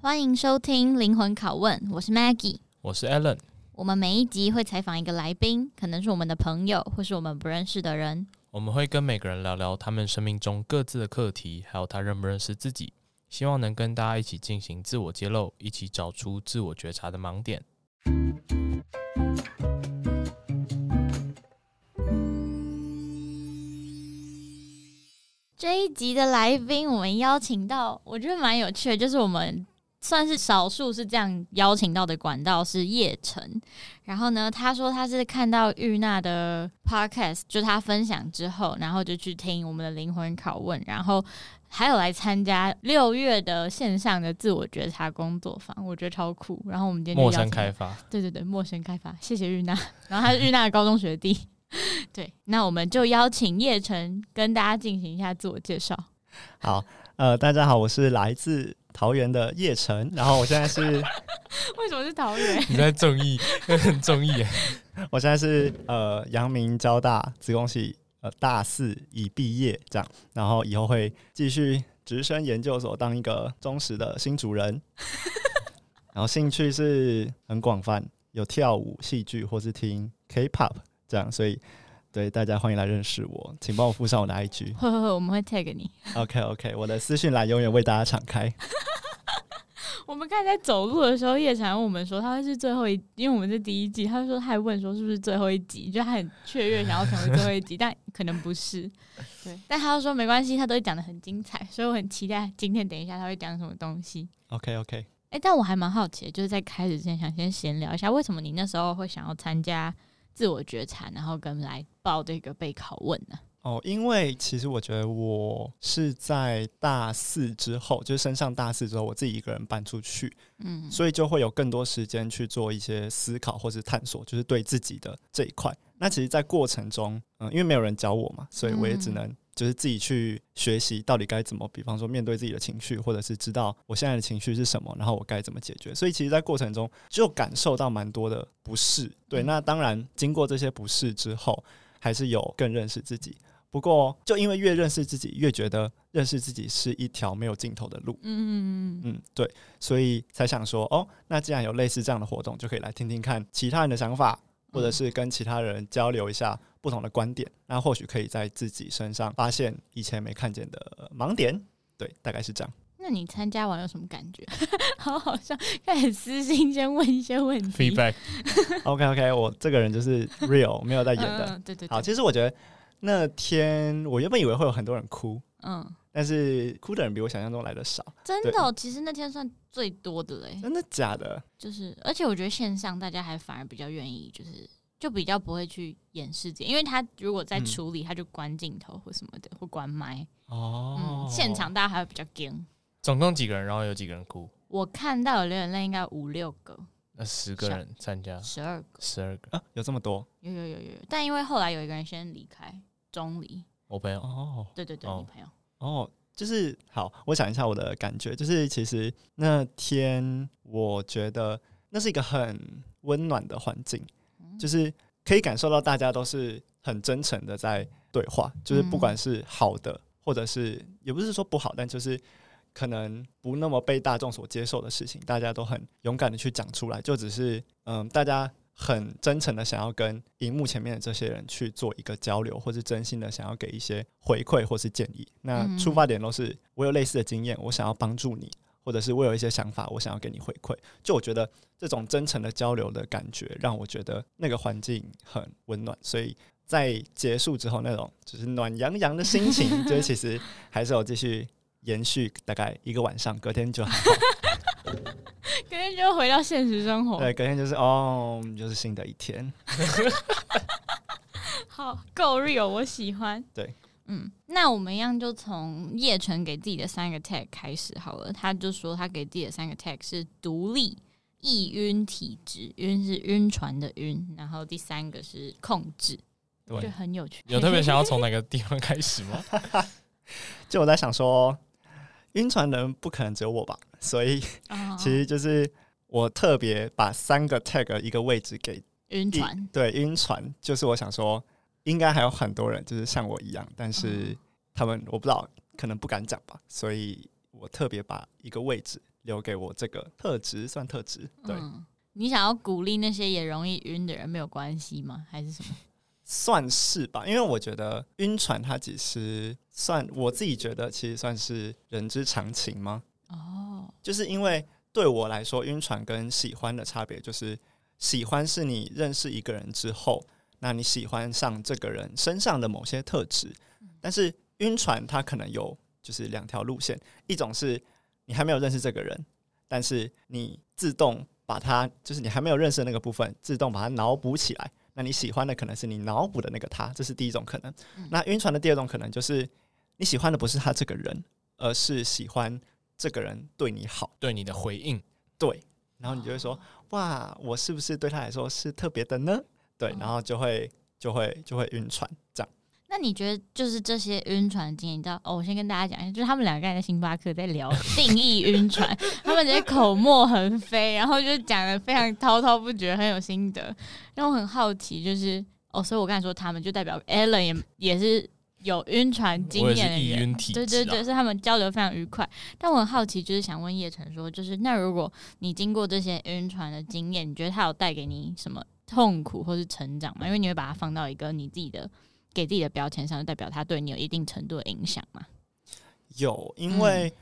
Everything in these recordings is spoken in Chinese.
欢迎收听灵魂拷问，我是 Maggie，我是 Alan。我们每一集会采访一个来宾，可能是我们的朋友，或是我们不认识的人。我们会跟每个人聊聊他们生命中各自的课题，还有他认不认识自己，希望能跟大家一起进行自我揭露，一起找出自我觉察的盲点。这一集的来宾，我们邀请到，我觉得蛮有趣的，就是我们算是少数是这样邀请到的管道是叶晨。然后呢，他说他是看到玉娜的 podcast，就他分享之后，然后就去听我们的灵魂拷问，然后还有来参加六月的线上的自我觉察工作坊，我觉得超酷。然后我们今天陌生开发，对对对，陌生开发，谢谢玉娜。然后他是玉娜的高中学弟。对，那我们就邀请叶晨跟大家进行一下自我介绍。好，呃，大家好，我是来自桃园的叶城，然后我现在是 为什么是桃园？你在综艺，很综艺。我现在是呃阳明交大资工系呃大四已毕业，这样，然后以后会继续直升研究所，当一个忠实的新主人。然后兴趣是很广泛，有跳舞、戏剧，或是听 K-pop。这样，所以对大家欢迎来认识我，请帮我附上我的 IG。呵呵呵，我们会 tag 你。OK OK，我的私讯栏永远为大家敞开。我们刚才在走路的时候，叶晨问我们说他会是最后一，因为我们是第一季，他说他还问说是不是最后一集，就他很雀跃想要成为最后一集，但可能不是。对，但他又说没关系，他都会讲的很精彩，所以我很期待今天等一下他会讲什么东西。OK OK，哎、欸，但我还蛮好奇的，就是在开始之前想先闲聊一下，为什么你那时候会想要参加？自我觉察，然后跟来报这个备拷问呢？哦，因为其实我觉得我是在大四之后，就是升上大四之后，我自己一个人搬出去，嗯，所以就会有更多时间去做一些思考或是探索，就是对自己的这一块。那其实，在过程中，嗯，因为没有人教我嘛，所以我也只能。就是自己去学习到底该怎么，比方说面对自己的情绪，或者是知道我现在的情绪是什么，然后我该怎么解决。所以其实，在过程中就感受到蛮多的不适。对，那当然经过这些不适之后，还是有更认识自己。不过，就因为越认识自己，越觉得认识自己是一条没有尽头的路。嗯嗯嗯，对，所以才想说，哦，那既然有类似这样的活动，就可以来听听看其他人的想法。或者是跟其他人交流一下不同的观点，那或许可以在自己身上发现以前没看见的盲点。对，大概是这样。那你参加完有什么感觉？好，好笑开始私信先问一些问题。Feedback。OK OK，我这个人就是 real，没有在演的。嗯、对，对对。好，其实我觉得那天我原本以为会有很多人哭，嗯，但是哭的人比我想象中来的少。真的、哦，其实那天算最多的嘞。真的假的？就是，而且我觉得线上大家还反而比较愿意，就是。就比较不会去演世界，因为他如果在处理，他就关镜头或什么的，或关麦。哦、嗯，现场大家还会比较惊。总共几个人？然后有几个人哭？我看到有流眼泪，应该五六个。那十个人参加？十二个。十二个啊？有这么多？有有有有有。但因为后来有一个人先离开，钟离。我朋友哦，对对对，你朋友哦，就是好。我想一下我的感觉，就是其实那天我觉得那是一个很温暖的环境。就是可以感受到大家都是很真诚的在对话，就是不管是好的，或者是也不是说不好，但就是可能不那么被大众所接受的事情，大家都很勇敢的去讲出来，就只是嗯，大家很真诚的想要跟荧幕前面的这些人去做一个交流，或是真心的想要给一些回馈或是建议。那出发点都是我有类似的经验，我想要帮助你。或者是我有一些想法，我想要给你回馈。就我觉得这种真诚的交流的感觉，让我觉得那个环境很温暖。所以在结束之后，那种就是暖洋洋的心情，就是 其实还是有继续延续大概一个晚上，隔天就好，隔天就回到现实生活。对，隔天就是哦，就是新的一天。好，够 real，我喜欢。对。嗯，那我们一样就从叶晨给自己的三个 tag 开始好了。他就说他给自己的三个 tag 是独立、易晕体质，晕是晕船的晕，然后第三个是控制，对，就很有趣。有特别想要从哪个地方开始吗？就我在想说，晕船人不可能只有我吧，所以 其实就是我特别把三个 tag 一个位置给晕船，对，晕船就是我想说。应该还有很多人就是像我一样，但是他们我不知道，可能不敢讲吧，所以我特别把一个位置留给我这个特质，算特质。对、嗯，你想要鼓励那些也容易晕的人没有关系吗？还是什么？算是吧，因为我觉得晕船它其实算我自己觉得其实算是人之常情吗？哦，就是因为对我来说，晕船跟喜欢的差别就是，喜欢是你认识一个人之后，那你喜欢上这个人身上的某些特质，但是晕船它可能有就是两条路线，一种是你还没有认识这个人，但是你自动把他就是你还没有认识的那个部分，自动把它脑补起来。那你喜欢的可能是你脑补的那个他，这是第一种可能。嗯、那晕船的第二种可能就是你喜欢的不是他这个人，而是喜欢这个人对你好，对你的回应。对，然后你就会说：“哦、哇，我是不是对他来说是特别的呢？”对，然后就会就会就会晕船这样。那你觉得就是这些晕船经验，你知道哦？我先跟大家讲一下，就是他们两个人在星巴克在聊定义晕船，他们直接口沫横飞，然后就讲的非常滔滔不绝，很有心得。让我很好奇，就是哦，所以我刚才说他们就代表 Alan 也也是有晕船经验的人，对对对，是他们交流非常愉快。但我很好奇，就是想问叶晨说，就是那如果你经过这些晕船的经验，你觉得他有带给你什么痛苦或是成长嘛？因为你会把它放到一个你自己的。给自己的标签上，就代表它对你有一定程度的影响嘛？有，因为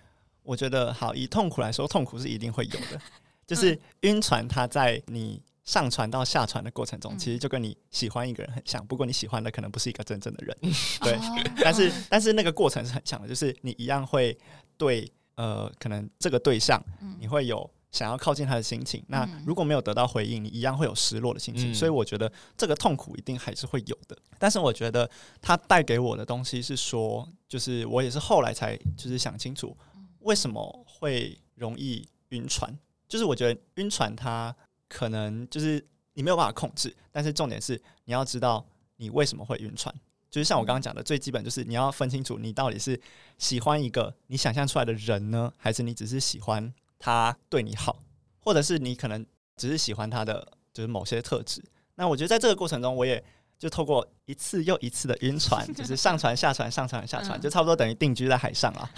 我觉得，好，以痛苦来说，痛苦是一定会有的。就是晕船，它在你上船到下船的过程中，嗯、其实就跟你喜欢一个人很像。不过你喜欢的可能不是一个真正的人，对。哦、但是，但是那个过程是很像的，就是你一样会对呃，可能这个对象，你会有。想要靠近他的心情，那如果没有得到回应，你一样会有失落的心情。嗯、所以我觉得这个痛苦一定还是会有的。但是我觉得他带给我的东西是说，就是我也是后来才就是想清楚为什么会容易晕船。就是我觉得晕船它可能就是你没有办法控制，但是重点是你要知道你为什么会晕船。就是像我刚刚讲的，最基本就是你要分清楚你到底是喜欢一个你想象出来的人呢，还是你只是喜欢。他对你好，或者是你可能只是喜欢他的就是某些特质。那我觉得在这个过程中，我也就透过一次又一次的晕船，就是上船下船上船下船，就差不多等于定居在海上了。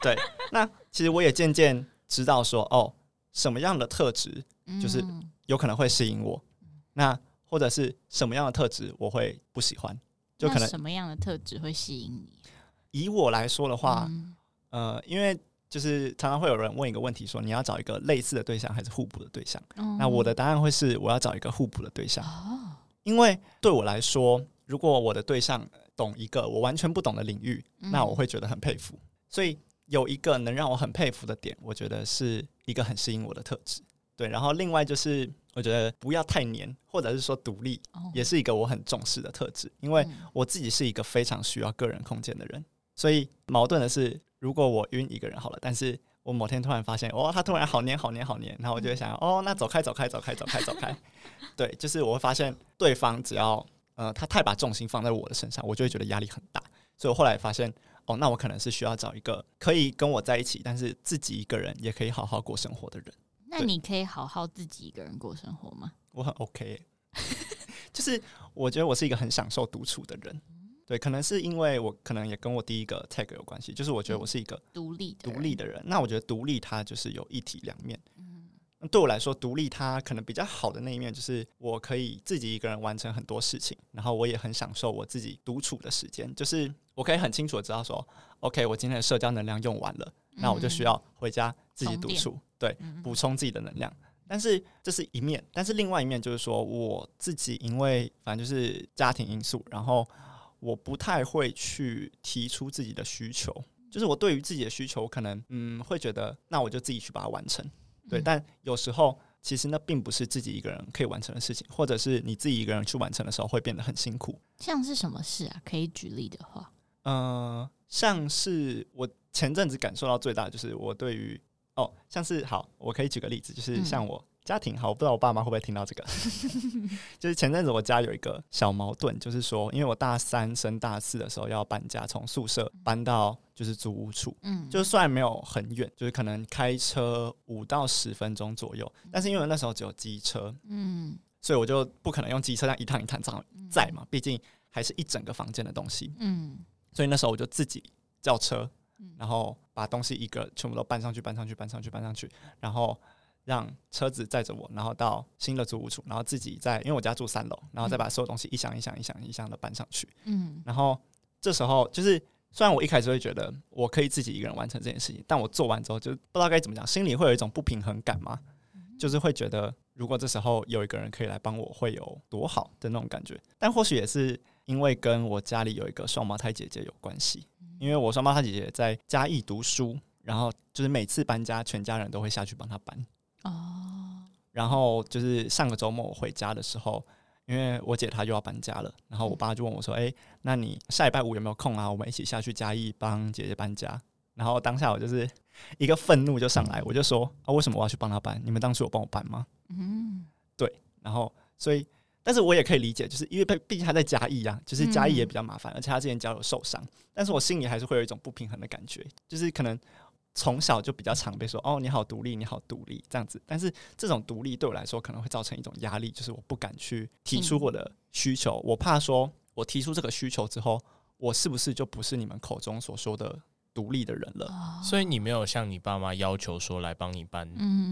对，那其实我也渐渐知道说，哦，什么样的特质就是有可能会吸引我，那或者是什么样的特质我会不喜欢，就可能什么样的特质会吸引你？以我来说的话，呃，因为。就是常常会有人问一个问题，说你要找一个类似的对象还是互补的对象？嗯、那我的答案会是我要找一个互补的对象，哦、因为对我来说，如果我的对象懂一个我完全不懂的领域，嗯、那我会觉得很佩服。所以有一个能让我很佩服的点，我觉得是一个很吸引我的特质。对，然后另外就是我觉得不要太黏，或者是说独立，哦、也是一个我很重视的特质。因为我自己是一个非常需要个人空间的人，所以矛盾的是。如果我晕一个人好了，但是我某天突然发现，哦，他突然好黏好黏好黏，然后我就会想，哦，那走开走开走开走开走开。对，就是我会发现对方只要呃他太把重心放在我的身上，我就会觉得压力很大。所以我后来发现，哦，那我可能是需要找一个可以跟我在一起，但是自己一个人也可以好好过生活的人。那你可以好好自己一个人过生活吗？我很 OK，就是我觉得我是一个很享受独处的人。对，可能是因为我可能也跟我第一个 tag 有关系，就是我觉得我是一个独立独立的人。那我觉得独立它就是有一体两面。嗯，对我来说，独立它可能比较好的那一面就是我可以自己一个人完成很多事情，然后我也很享受我自己独处的时间。就是我可以很清楚的知道说，OK，我今天的社交能量用完了，那我就需要回家自己独处，对，补充自己的能量。但是这是一面，但是另外一面就是说，我自己因为反正就是家庭因素，然后。我不太会去提出自己的需求，就是我对于自己的需求，可能嗯会觉得，那我就自己去把它完成，对。嗯、但有时候其实那并不是自己一个人可以完成的事情，或者是你自己一个人去完成的时候会变得很辛苦。像是什么事啊？可以举例的话，嗯、呃，像是我前阵子感受到最大的就是我对于哦，像是好，我可以举个例子，就是像我。嗯家庭好，我不知道我爸妈会不会听到这个。就是前阵子我家有一个小矛盾，就是说，因为我大三升大四的时候要搬家，从宿舍搬到就是租屋处，嗯，就虽然没有很远，就是可能开车五到十分钟左右，但是因为那时候只有机车，嗯，所以我就不可能用机车这样一趟一趟这样载嘛，毕竟还是一整个房间的东西，嗯，所以那时候我就自己叫车，然后把东西一个全部都搬上去，搬上去，搬上去，搬上去，然后让车子载着我，然后到新的租屋处，然后自己在，因为我家住三楼，然后再把所有东西一箱一箱一箱一箱的搬上去。嗯，然后这时候就是，虽然我一开始会觉得我可以自己一个人完成这件事情，但我做完之后就不知道该怎么讲，心里会有一种不平衡感嘛，就是会觉得如果这时候有一个人可以来帮我，会有多好的那种感觉。但或许也是因为跟我家里有一个双胞胎姐姐有关系。因为我双胞胎姐姐在嘉义读书，然后就是每次搬家，全家人都会下去帮她搬。哦。然后就是上个周末我回家的时候，因为我姐她又要搬家了，然后我爸就问我说：“哎，那你下礼拜五有没有空啊？我们一起下去嘉义帮姐姐搬家。”然后当下我就是一个愤怒就上来，我就说：“啊，为什么我要去帮她搬？你们当初有帮我搬吗？”嗯。对。然后所以。但是我也可以理解，就是因为毕毕竟他在嘉义啊，就是嘉义也比较麻烦，嗯、而且他之前脚有受伤。但是我心里还是会有一种不平衡的感觉，就是可能从小就比较常被说“哦，你好独立，你好独立”这样子。但是这种独立对我来说可能会造成一种压力，就是我不敢去提出我的需求，嗯、我怕说我提出这个需求之后，我是不是就不是你们口中所说的独立的人了？哦、所以你没有向你爸妈要求说来帮你搬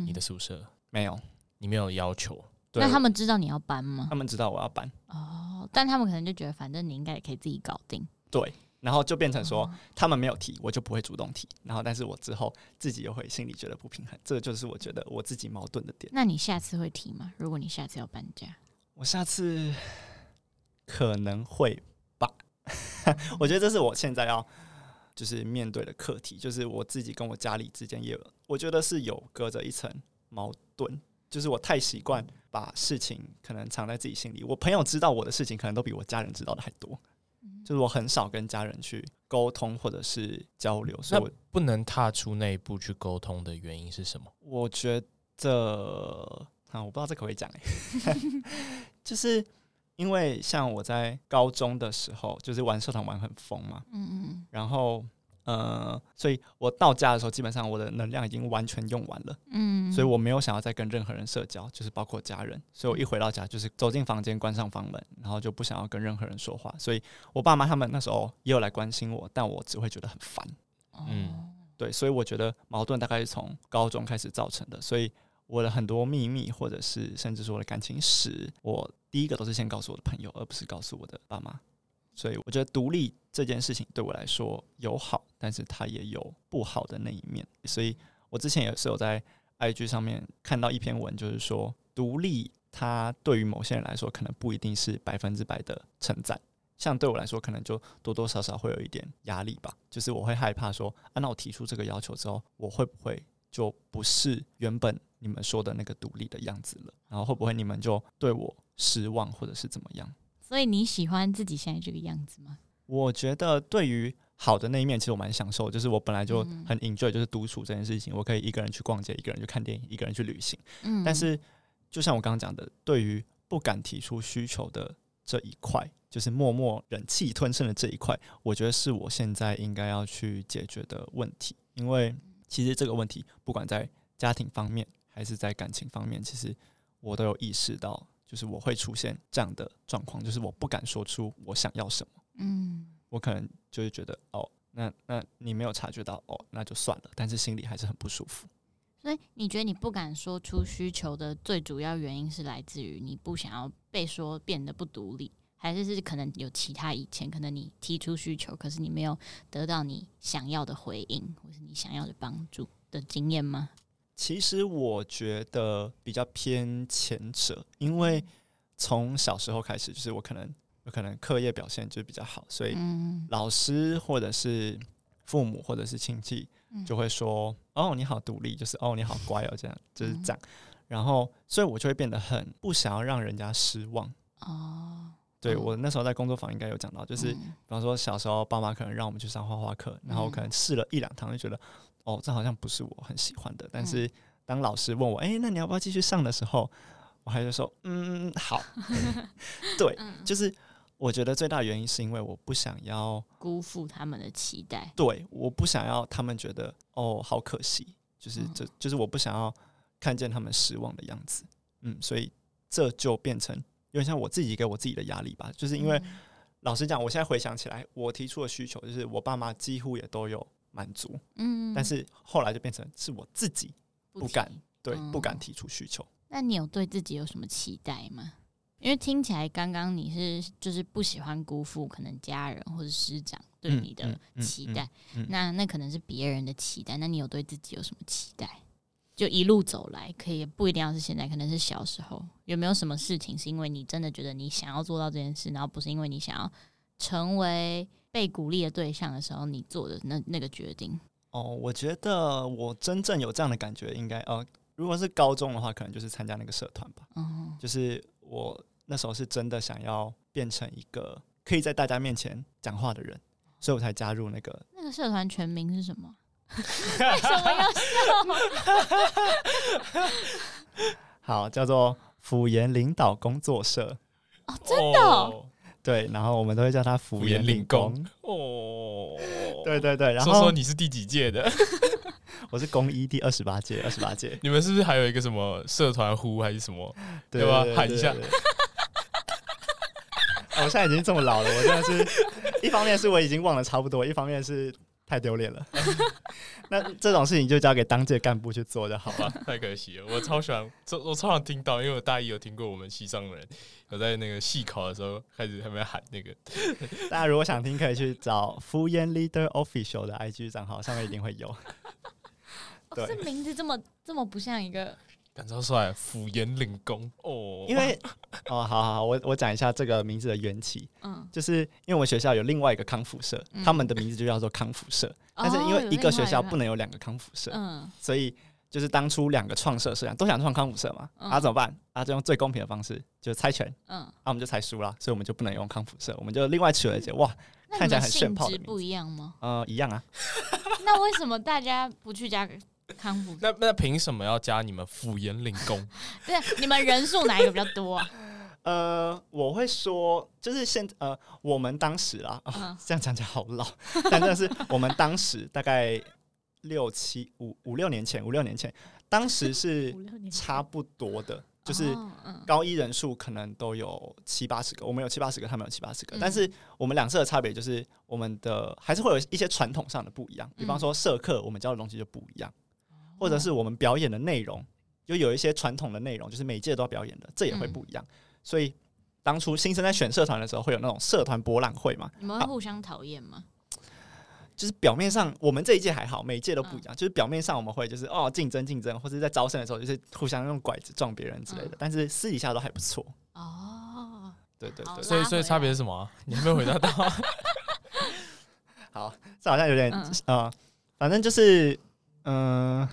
你的宿舍？嗯、没有，你没有要求。那他们知道你要搬吗？他们知道我要搬哦，但他们可能就觉得，反正你应该也可以自己搞定。对，然后就变成说，他们没有提，我就不会主动提。然后，但是我之后自己又会心里觉得不平衡，这个就是我觉得我自己矛盾的点。那你下次会提吗？如果你下次要搬家，我下次可能会吧。我觉得这是我现在要就是面对的课题，就是我自己跟我家里之间也有，我觉得是有隔着一层矛盾。就是我太习惯把事情可能藏在自己心里，我朋友知道我的事情，可能都比我家人知道的还多。就是我很少跟家人去沟通或者是交流，所以我不能踏出那一步去沟通的原因是什么？我觉得啊，我不知道这可不可以讲诶，就是因为像我在高中的时候，就是玩社团玩很疯嘛，嗯嗯，然后。呃，所以我到家的时候，基本上我的能量已经完全用完了。嗯，所以我没有想要再跟任何人社交，就是包括家人。所以我一回到家，就是走进房间，关上房门，然后就不想要跟任何人说话。所以我爸妈他们那时候也有来关心我，但我只会觉得很烦。嗯，对，所以我觉得矛盾大概是从高中开始造成的。所以我的很多秘密，或者是甚至说我的感情史，我第一个都是先告诉我的朋友，而不是告诉我的爸妈。所以我觉得独立这件事情对我来说有好，但是它也有不好的那一面。所以我之前也是有在 IG 上面看到一篇文，就是说独立它对于某些人来说可能不一定是百分之百的称赞，像对我来说可能就多多少少会有一点压力吧。就是我会害怕说，啊，那我提出这个要求之后，我会不会就不是原本你们说的那个独立的样子了？然后会不会你们就对我失望，或者是怎么样？所以你喜欢自己现在这个样子吗？我觉得对于好的那一面，其实我蛮享受。就是我本来就很 enjoy，就是独处这件事情。我可以一个人去逛街，一个人去看电影，一个人去旅行。嗯。但是，就像我刚刚讲的，对于不敢提出需求的这一块，就是默默忍气吞声的这一块，我觉得是我现在应该要去解决的问题。因为其实这个问题，不管在家庭方面还是在感情方面，其实我都有意识到。就是我会出现这样的状况，就是我不敢说出我想要什么。嗯，我可能就会觉得，哦，那那你没有察觉到，哦，那就算了。但是心里还是很不舒服。所以你觉得你不敢说出需求的最主要原因是来自于你不想要被说变得不独立，还是是可能有其他以前可能你提出需求，可是你没有得到你想要的回应，或是你想要的帮助的经验吗？其实我觉得比较偏前者，因为从小时候开始，就是我可能有可能课业表现就比较好，所以老师或者是父母或者是亲戚就会说：“哦，你好独立，就是哦你好乖哦，这样就是这样。”然后，所以我就会变得很不想要让人家失望。哦，对，我那时候在工作坊应该有讲到，就是比方说小时候爸妈可能让我们去上画画课，然后我可能试了一两堂就觉得。哦，这好像不是我很喜欢的。但是当老师问我，哎、欸，那你要不要继续上的时候，我还是说，嗯，好。对，就是我觉得最大的原因是因为我不想要辜负他们的期待。对，我不想要他们觉得哦，好可惜。就是这，就是我不想要看见他们失望的样子。嗯，所以这就变成有点像我自己给我自己的压力吧。就是因为老实讲，我现在回想起来，我提出的需求，就是我爸妈几乎也都有。满足，嗯，但是后来就变成是我自己不敢提对、嗯不敢提出需求。那你有对自己有什么期待吗？因为听起来刚刚你是就是不喜欢辜负可能家人或者师长对你的期待，那那可能是别人的期待。那你有对自己有什么期待？就一路走来，可以不一定要是现在，可能是小时候，有没有什么事情是因为你真的觉得你想要做到这件事，然后不是因为你想要成为被鼓励的对象的时候，你做的那那个决定？哦，我觉得我真正有这样的感觉，应该呃，如果是高中的话，可能就是参加那个社团吧。嗯，就是我那时候是真的想要变成一个可以在大家面前讲话的人，所以我才加入那个。那个社团全名是什么？为什么要笑？好，叫做辅研领导工作社。哦，真的哦、对，然后我们都会叫他福延领工。哦，对对对，然后说说你是第几届的？我是工一第二十八届，二十八届。你们是不是还有一个什么社团呼还是什么？对吧？喊一下。我现在已经这么老了，我真的是一方面是我已经忘了差不多，一方面是。太丢脸了，那这种事情就交给当届干部去做就好了。太可惜了，我超喜欢，我超想听到，因为我大一有听过我们西藏人有在那个系考的时候开始他们喊那个。大家如果想听，可以去找敷衍 Leader Official 的 IG 账号，上面一定会有。对，这名字这么这么不像一个。感超帅，辅研领工哦，因为哦，好好好，我我讲一下这个名字的缘起，嗯，就是因为我们学校有另外一个康复社，嗯、他们的名字就叫做康复社，嗯、但是因为一个学校不能有两个康复社，嗯，所以就是当初两个创社社长都想创康复社嘛，嗯、啊，怎么办？啊，就用最公平的方式，就猜拳，嗯，啊，我们就猜输了，所以我们就不能用康复社，我们就另外取了一个哇，看起来很炫炮的名字，不一样吗？呃，一样啊。那为什么大家不去加个？康复那那凭什么要加你们辅研领工？对，你们人数哪一个比较多啊？呃，我会说，就是现呃，我们当时啊，哦、这样讲起来好老，但真的是我们当时大概六七五五六年前，五六年前，当时是 差不多的，就是高一人数可能都有七八十个，我们有七八十个，他们有七八十个，但是我们两社的差别就是我们的还是会有一些传统上的不一样，比方说社课，我们教的东西就不一样。或者是我们表演的内容，就有一些传统的内容，就是每届都要表演的，这也会不一样。嗯、所以当初新生在选社团的时候，会有那种社团博览会嘛？你们会互相讨厌吗？就是表面上我们这一届还好，每一届都不一样。嗯、就是表面上我们会就是哦竞争竞争，或者在招生的时候就是互相用拐子撞别人之类的，嗯、但是私底下都还不错。哦，对对对，所以所以差别是什么、啊？你还没有回答到。好，这好像有点啊、嗯呃，反正就是嗯。呃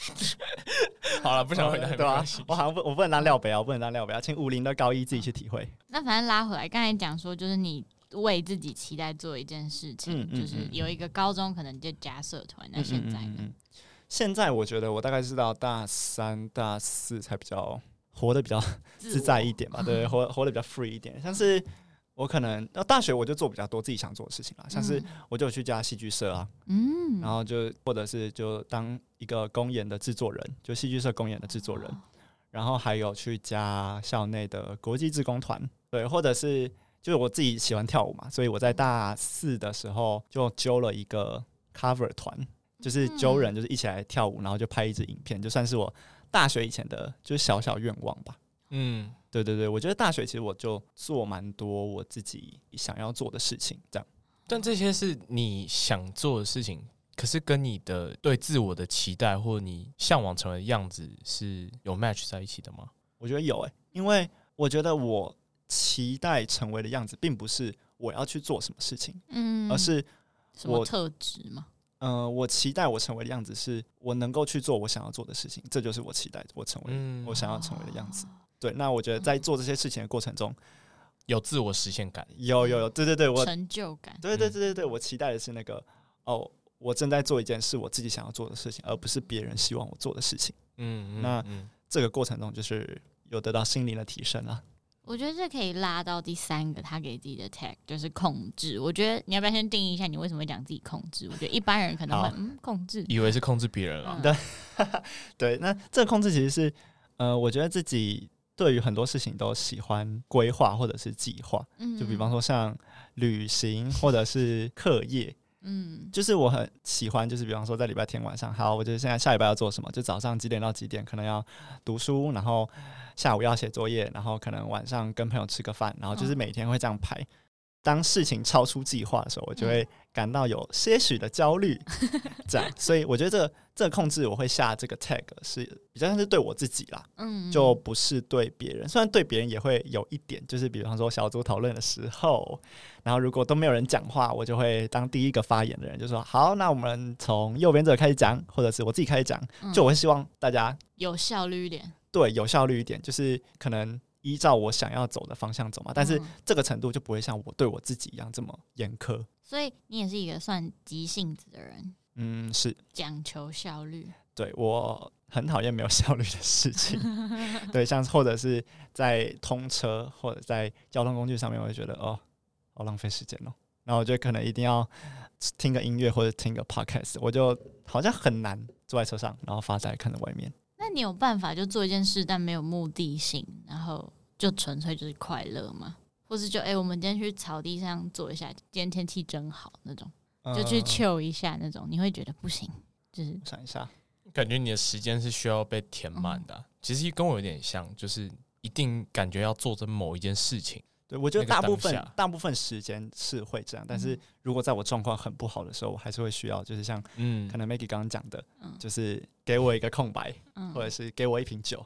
好了，不想回答，对吧？我好像不，我不能当廖北啊，我不能当廖北啊，请武林的高一自己去体会。那反正拉回来，刚才讲说，就是你为自己期待做一件事情，嗯、就是有一个高中可能就加社团，那现在呢？嗯嗯嗯、现在我觉得我大概是到大三、大四才比较活得比较自在一点吧，对，活活得比较 free 一点，像是。我可能到大学我就做比较多自己想做的事情啦，像是我就去加戏剧社啊，嗯，然后就或者是就当一个公演的制作人，就戏剧社公演的制作人，然后还有去加校内的国际志工团，对，或者是就是我自己喜欢跳舞嘛，所以我在大四的时候就揪了一个 cover 团，就是揪人就是一起来跳舞，然后就拍一支影片，就算是我大学以前的就是小小愿望吧，嗯。对对对，我觉得大学其实我就做蛮多我自己想要做的事情，这样。但这些是你想做的事情，可是跟你的对自我的期待或你向往成为的样子是有 match 在一起的吗？我觉得有诶、欸，因为我觉得我期待成为的样子，并不是我要去做什么事情，嗯，而是什么特质吗？嗯、呃，我期待我成为的样子，是我能够去做我想要做的事情，这就是我期待我成为我想要成为的样子。嗯对，那我觉得在做这些事情的过程中，有自我实现感，有有有，对对对，我成就感，对对对对对，我期待的是那个哦，我正在做一件是，我自己想要做的事情，而不是别人希望我做的事情。嗯，那这个过程中就是有得到心灵的提升啊。我觉得这可以拉到第三个，他给自己的 tag 就是控制。我觉得你要不要先定义一下，你为什么会讲自己控制？我觉得一般人可能会嗯控制，以为是控制别人了。对 对，那这个控制其实是呃，我觉得自己。对于很多事情都喜欢规划或者是计划，就比方说像旅行或者是课业，嗯，就是我很喜欢，就是比方说在礼拜天晚上，好，我觉得现在下礼拜要做什么，就早上几点到几点可能要读书，然后下午要写作业，然后可能晚上跟朋友吃个饭，然后就是每天会这样排。哦当事情超出计划的时候，我就会感到有些许的焦虑，这样，所以我觉得这个、这个控制我会下这个 tag 是比较像是对我自己啦，嗯，就不是对别人。虽然对别人也会有一点，就是比方说小组讨论的时候，然后如果都没有人讲话，我就会当第一个发言的人，就说好，那我们从右边这个开始讲，或者是我自己开始讲，就我会希望大家有效率一点，对，有效率一点，就是可能。依照我想要走的方向走嘛，但是这个程度就不会像我对我自己一样这么严苛。所以你也是一个算急性子的人，嗯，是讲求效率。对，我很讨厌没有效率的事情，对，像或者是在通车或者在交通工具上面，我会觉得哦，好浪费时间哦。然后我觉得可能一定要听个音乐或者听个 podcast，我就好像很难坐在车上，然后发呆看着外面。那你有办法就做一件事，但没有目的性，然后就纯粹就是快乐吗？或是就哎、欸，我们今天去草地上坐一下，今天天气真好那种，就去 chill 一下那种，你会觉得不行？就是想一下，感觉你的时间是需要被填满的、啊。嗯、其实跟我有点像，就是一定感觉要做着某一件事情。对，我觉得大部分大部分时间是会这样，但是如果在我状况很不好的时候，我还是会需要，就是像嗯，可能 Maggie 刚刚讲的，嗯、就是给我一个空白，嗯、或者是给我一瓶酒。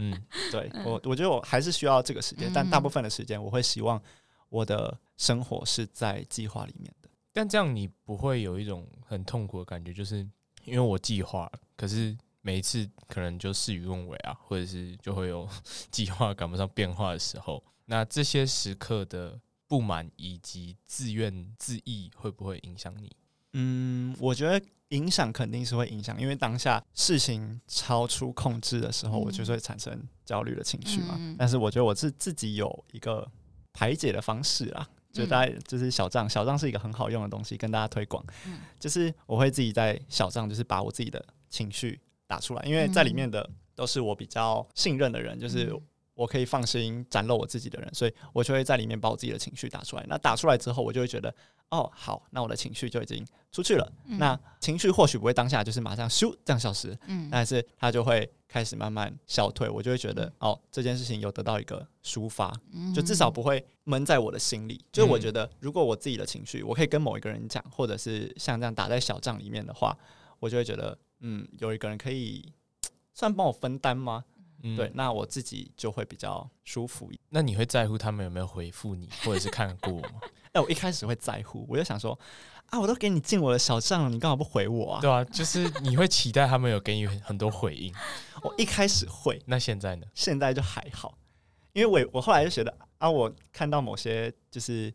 嗯，对我，我觉得我还是需要这个时间，但大部分的时间，我会希望我的生活是在计划里面的。但这样你不会有一种很痛苦的感觉，就是因为我计划，可是每一次可能就事与愿违啊，或者是就会有 计划赶不上变化的时候，那这些时刻的不满以及自怨自艾会不会影响你？嗯，我觉得影响肯定是会影响，因为当下事情超出控制的时候，我就会产生焦虑的情绪嘛。嗯、但是我觉得我是自己有一个排解的方式啊，就大家就是小账，小账是一个很好用的东西，跟大家推广。嗯、就是我会自己在小账，就是把我自己的情绪打出来，因为在里面的都是我比较信任的人，就是我可以放心展露我自己的人，所以我就会在里面把我自己的情绪打出来。那打出来之后，我就会觉得，哦，好，那我的情绪就已经出去了。嗯、那情绪或许不会当下就是马上咻这样消失，嗯，但是它就会开始慢慢消退。我就会觉得，哦，这件事情有得到一个抒发，就至少不会闷在我的心里。就我觉得，如果我自己的情绪，我可以跟某一个人讲，或者是像这样打在小账里面的话，我就会觉得。嗯，有一个人可以 算帮我分担吗？嗯、对，那我自己就会比较舒服。那你会在乎他们有没有回复你，或者是看过吗？哎，我一开始会在乎，我就想说啊，我都给你进我的小账了，你干嘛不回我啊？对啊，就是你会期待他们有给你很多回应。我一开始会，那现在呢？现在就还好，因为我我后来就觉得啊，我看到某些就是。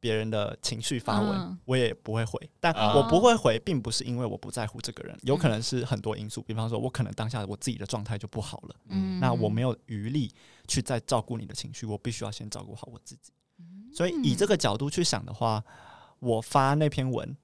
别人的情绪发文，嗯、我也不会回。但我不会回，并不是因为我不在乎这个人，有可能是很多因素。比方说，我可能当下我自己的状态就不好了，嗯、那我没有余力去再照顾你的情绪，我必须要先照顾好我自己。所以以这个角度去想的话，我发那篇文，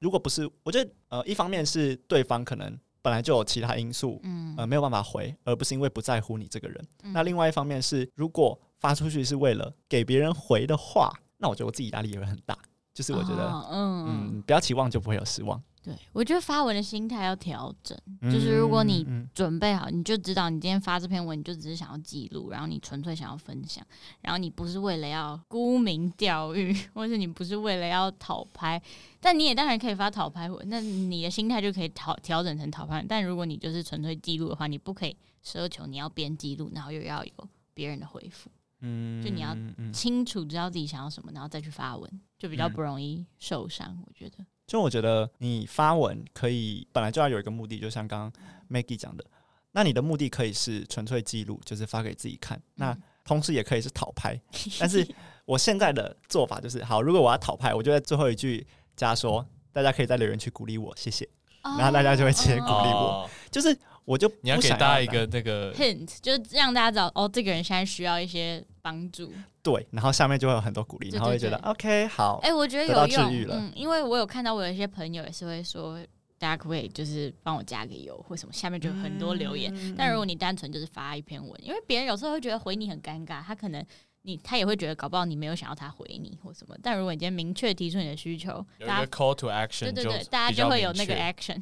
如果不是，我觉得呃，一方面是对方可能本来就有其他因素，呃，没有办法回，而不是因为不在乎你这个人。那另外一方面是，如果发出去是为了给别人回的话。那我觉得我自己压力也会很大，就是我觉得，哦、嗯嗯，不要期望就不会有失望。对，我觉得发文的心态要调整，嗯、就是如果你准备好，你就知道你今天发这篇文，你就只是想要记录，然后你纯粹想要分享，然后你不是为了要沽名钓誉，或者你不是为了要讨拍，但你也当然可以发讨拍文，那你的心态就可以调调整成讨拍。但如果你就是纯粹记录的话，你不可以奢求你要边记录，然后又要有别人的回复。嗯，就你要清楚知道自己想要什么，然后再去发文，就比较不容易受伤。我觉得，就我觉得你发文可以本来就要有一个目的，就像刚刚 Maggie 讲的，那你的目的可以是纯粹记录，就是发给自己看。那同时也可以是讨拍。但是我现在的做法就是，好，如果我要讨拍，我就在最后一句加说，大家可以在留言区鼓励我，谢谢。然后大家就会直接鼓励我，就是。我就你要给大家一个那个 hint，就是让大家知道哦，这个人现在需要一些帮助。对，然后下面就会有很多鼓励，然后会觉得 OK 好。哎，我觉得有用，嗯，因为我有看到我有一些朋友也是会说，大家可不可以就是帮我加个油或什么？下面就有很多留言。但如果你单纯就是发一篇文，因为别人有时候会觉得回你很尴尬，他可能你他也会觉得搞不好你没有想要他回你或什么。但如果你今天明确提出你的需求，有一个 call to action，对对对，大家就会有那个 action。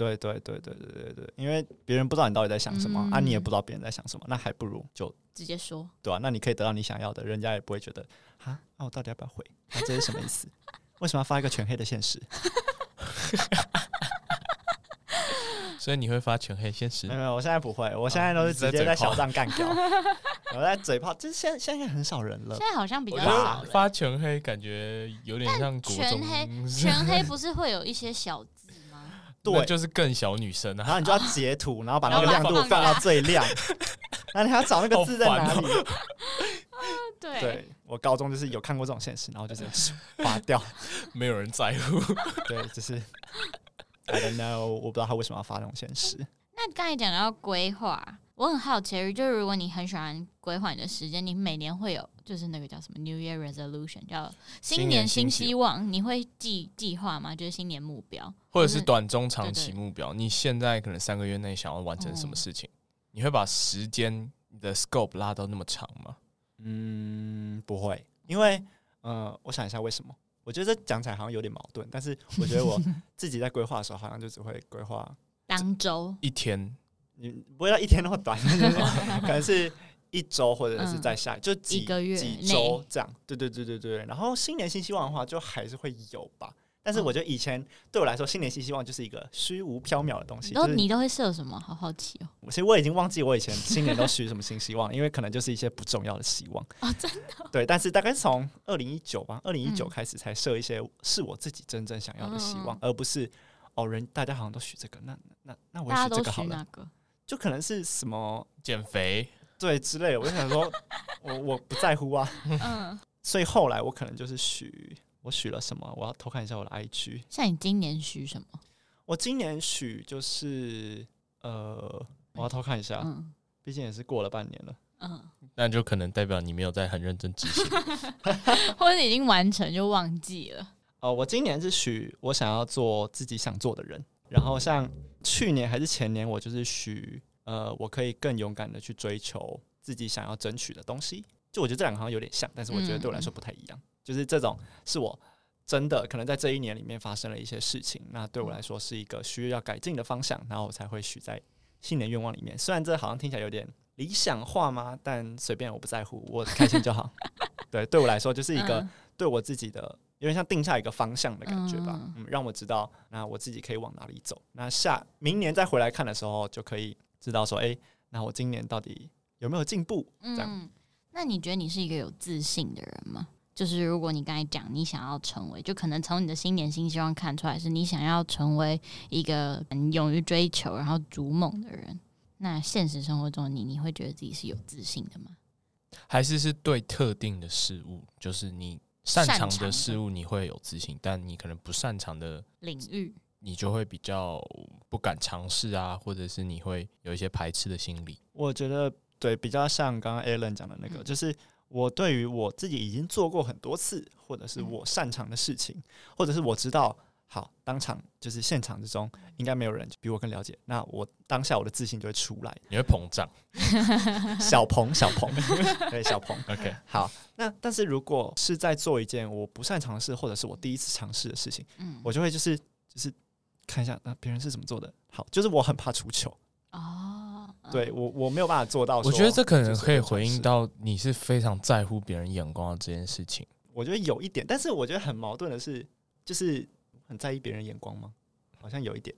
对对对对对对对，因为别人不知道你到底在想什么，嗯、啊，你也不知道别人在想什么，那还不如就直接说，对吧、啊？那你可以得到你想要的，人家也不会觉得啊，那我到底要不要回？那、啊、这是什么意思？为什么要发一个全黑的现实？所以你会发全黑现实？没有，我现在不会，我现在都是直接在小账干掉。我在嘴炮，就是现在现在很少人了。现在好像比较少。发全黑感觉有点像全黑，全黑不是会有一些小。对，就是更小女生啊，然后你就要截图，然后把那个亮度放到最亮，然后你还要找那个字在哪里？对，对我高中就是有看过这种现实，然后就是划 掉，没有人在乎。对，就是 I don't know，我不知道他为什么要发这种现实。那刚才讲到规划。我很好奇，就是如果你很喜欢规划你的时间，你每年会有就是那个叫什么 New Year Resolution，叫新年新希望，你会计计划吗？就是新年目标，或者是短中长期目标？你现在可能三个月内想要完成什么事情？你会把时间你的 scope 拉到那么长吗？嗯，不会，因为呃，我想一下为什么？我觉得这讲起来好像有点矛盾，但是我觉得我 自己在规划的时候，好像就只会规划当周一天。你不会要一天那么短，可能是一周或者是在下，嗯、就几个月几周这样。对对对对对。然后新年新希望的话，就还是会有吧。但是我觉得以前对我来说，新年新希望就是一个虚无缥缈的东西。然后你都会设什么？好好奇哦。其实我已经忘记我以前新年都许什么新希望，因为可能就是一些不重要的希望啊、哦，真的。对，但是大概是从二零一九吧，二零一九开始才设一些是我自己真正想要的希望，嗯、而不是哦人大家好像都许这个，那那那我也许这个好了。就可能是什么减肥对之类的，我就想说，我我不在乎啊。嗯，所以后来我可能就是许我许了什么，我要偷看一下我的 IG。像你今年许什么？我今年许就是呃，我要偷看一下，嗯，毕竟也是过了半年了，嗯，那就可能代表你没有在很认真执行，或者已经完成就忘记了。哦、呃，我今年是许我想要做自己想做的人，然后像。去年还是前年，我就是许呃，我可以更勇敢的去追求自己想要争取的东西。就我觉得这两个好像有点像，但是我觉得对我来说不太一样。嗯、就是这种是我真的可能在这一年里面发生了一些事情，那对我来说是一个需要改进的方向，然后我才会许在新年愿望里面。虽然这好像听起来有点理想化吗，但随便，我不在乎，我开心就好。对，对我来说就是一个对我自己的。有点像定下一个方向的感觉吧，嗯，让我知道那我自己可以往哪里走。那下明年再回来看的时候，就可以知道说，哎，那我今年到底有没有进步？这样。嗯，那你觉得你是一个有自信的人吗？就是如果你刚才讲你想要成为，就可能从你的新年新希望看出来是你想要成为一个很勇于追求然后逐梦的人。那现实生活中你你会觉得自己是有自信的吗？还是是对特定的事物，就是你？擅长的事物你会有自信，但你可能不擅长的领域，你就会比较不敢尝试啊，或者是你会有一些排斥的心理。我觉得对，比较像刚刚 Alan 讲的那个，嗯、就是我对于我自己已经做过很多次，或者是我擅长的事情，嗯、或者是我知道。好，当场就是现场之中，应该没有人比我更了解。那我当下我的自信就会出来，你会膨胀，小 鹏小鹏，对小鹏。OK，好。那但是如果是在做一件我不擅长的事，或者是我第一次尝试的事情，嗯，我就会就是就是看一下那别人是怎么做的。好，就是我很怕出糗哦，对我我没有办法做到。我觉得这可能可以回应到你是非常在乎别人眼光的这件事情。我觉得有一点，但是我觉得很矛盾的是，就是。很在意别人眼光吗？好像有一点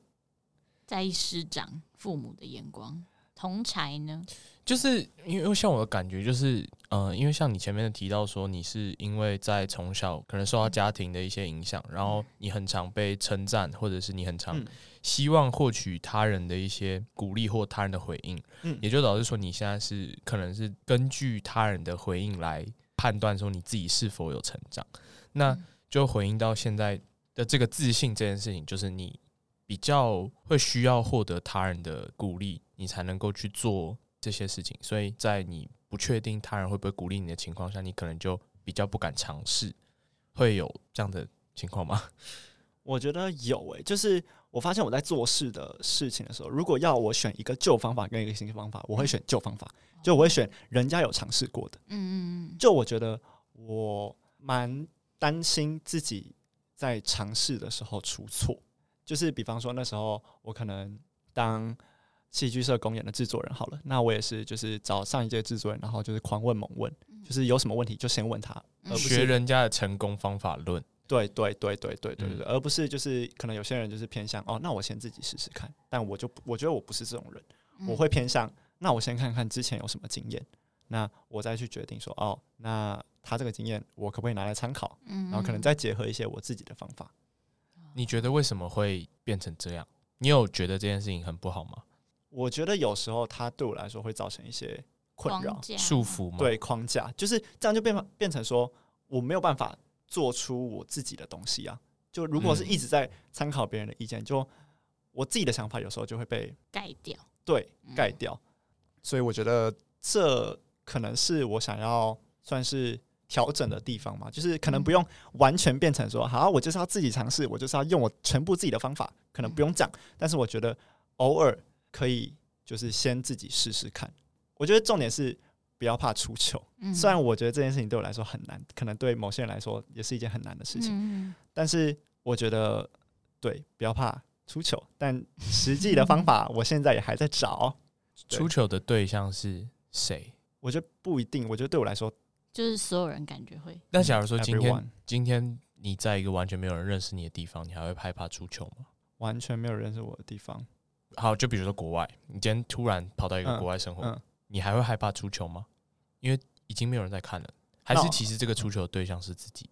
在意师长、父母的眼光。同才呢？就是因为像我的感觉，就是呃，因为像你前面提到说，你是因为在从小可能受到家庭的一些影响，嗯、然后你很常被称赞，或者是你很常希望获取他人的一些鼓励或他人的回应，嗯，也就导致说你现在是可能是根据他人的回应来判断说你自己是否有成长，那就回应到现在。的这个自信这件事情，就是你比较会需要获得他人的鼓励，你才能够去做这些事情。所以在你不确定他人会不会鼓励你的情况下，你可能就比较不敢尝试。会有这样的情况吗？我觉得有诶、欸，就是我发现我在做事的事情的时候，如果要我选一个旧方法跟一个新方法，我会选旧方法，就我会选人家有尝试过的。嗯嗯嗯。就我觉得我蛮担心自己在尝试的时候出错，就是比方说那时候我可能当戏剧社公演的制作人好了，那我也是就是找上一届制作人，然后就是狂问猛问，就是有什么问题就先问他，而不是学人家的成功方法论。对对对对对对对，而不是就是可能有些人就是偏向哦，那我先自己试试看，但我就我觉得我不是这种人，我会偏向那我先看看之前有什么经验，那我再去决定说哦，那他这个经验我可不可以拿来参考，然后可能再结合一些我自己的方法。你觉得为什么会变成这样？你有觉得这件事情很不好吗？我觉得有时候它对我来说会造成一些困扰、束缚嘛？对，框架就是这样，就变变成说我没有办法。做出我自己的东西啊！就如果是一直在参考别人的意见，就我自己的想法有时候就会被盖掉，对，盖掉。所以我觉得这可能是我想要算是调整的地方嘛，就是可能不用完全变成说，好，我就是要自己尝试，我就是要用我全部自己的方法，可能不用这样。但是我觉得偶尔可以，就是先自己试试看。我觉得重点是。不要怕出糗，虽然我觉得这件事情对我来说很难，可能对某些人来说也是一件很难的事情。但是我觉得，对，不要怕出糗。但实际的方法，我现在也还在找。出糗的对象是谁？我觉得不一定。我觉得对我来说，就是所有人感觉会。那假如说今天今天你在一个完全没有人认识你的地方，你还会害怕出糗吗？完全没有认识我的地方，好，就比如说国外，你今天突然跑到一个国外生活，你还会害怕出球吗？因为已经没有人在看了，还是其实这个出球的对象是自己，